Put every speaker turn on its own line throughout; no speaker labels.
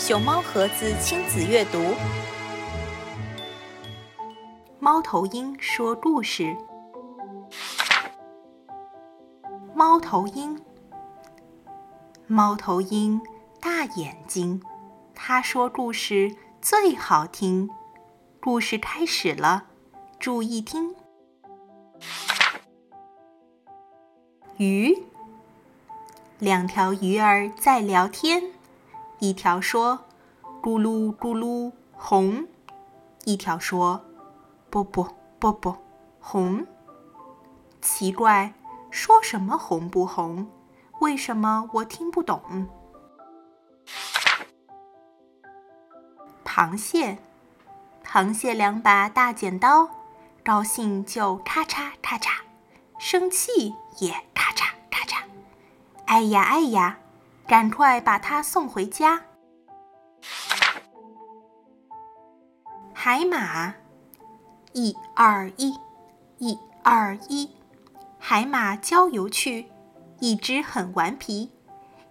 熊猫盒子亲子阅读。猫头鹰说故事。猫头鹰，猫头鹰大眼睛，它说故事最好听。故事开始了，注意听。鱼，两条鱼儿在聊天。一条说：“咕噜咕噜红。”一条说：“啵啵啵啵红。”奇怪，说什么红不红？为什么我听不懂？螃蟹，螃蟹两把大剪刀，高兴就咔嚓咔嚓，生气也咔嚓咔嚓。哎呀哎呀！赶快把它送回家。海马，一二一，一二一，海马郊游去。一只很顽皮，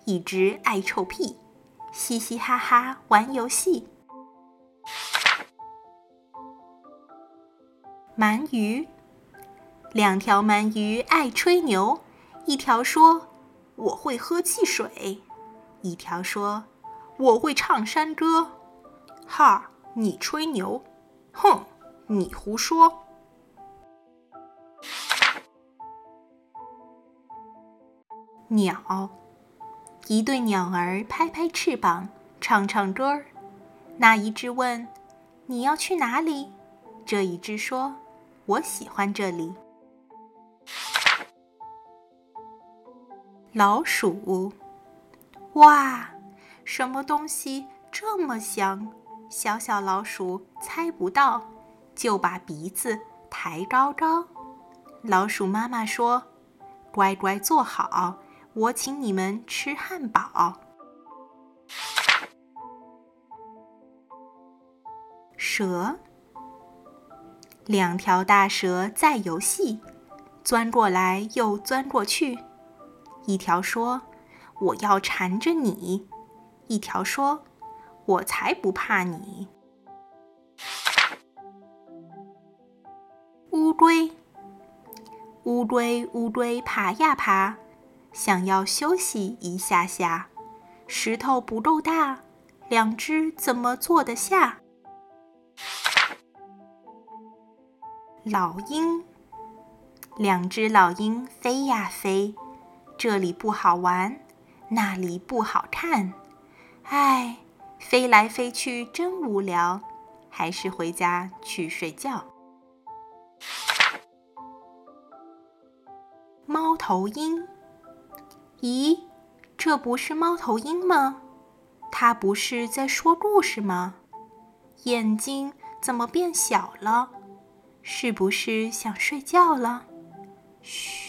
一只爱臭屁，嘻嘻哈哈玩游戏。鳗鱼，两条鳗鱼爱吹牛，一条说：“我会喝汽水。”一条说：“我会唱山歌。”哈，你吹牛！哼，你胡说！鸟，一对鸟儿拍拍翅膀，唱唱歌儿。那一只问：“你要去哪里？”这一只说：“我喜欢这里。”老鼠。哇，什么东西这么香？小小老鼠猜不到，就把鼻子抬高高。老鼠妈妈说：“乖乖坐好，我请你们吃汉堡。”蛇，两条大蛇在游戏，钻过来又钻过去。一条说。我要缠着你，一条说：“我才不怕你。”乌龟，乌龟，乌龟爬呀爬，想要休息一下下，石头不够大，两只怎么坐得下？老鹰，两只老鹰飞呀飞，这里不好玩。那里不好看，唉，飞来飞去真无聊，还是回家去睡觉。猫头鹰，咦，这不是猫头鹰吗？它不是在说故事吗？眼睛怎么变小了？是不是想睡觉了？嘘。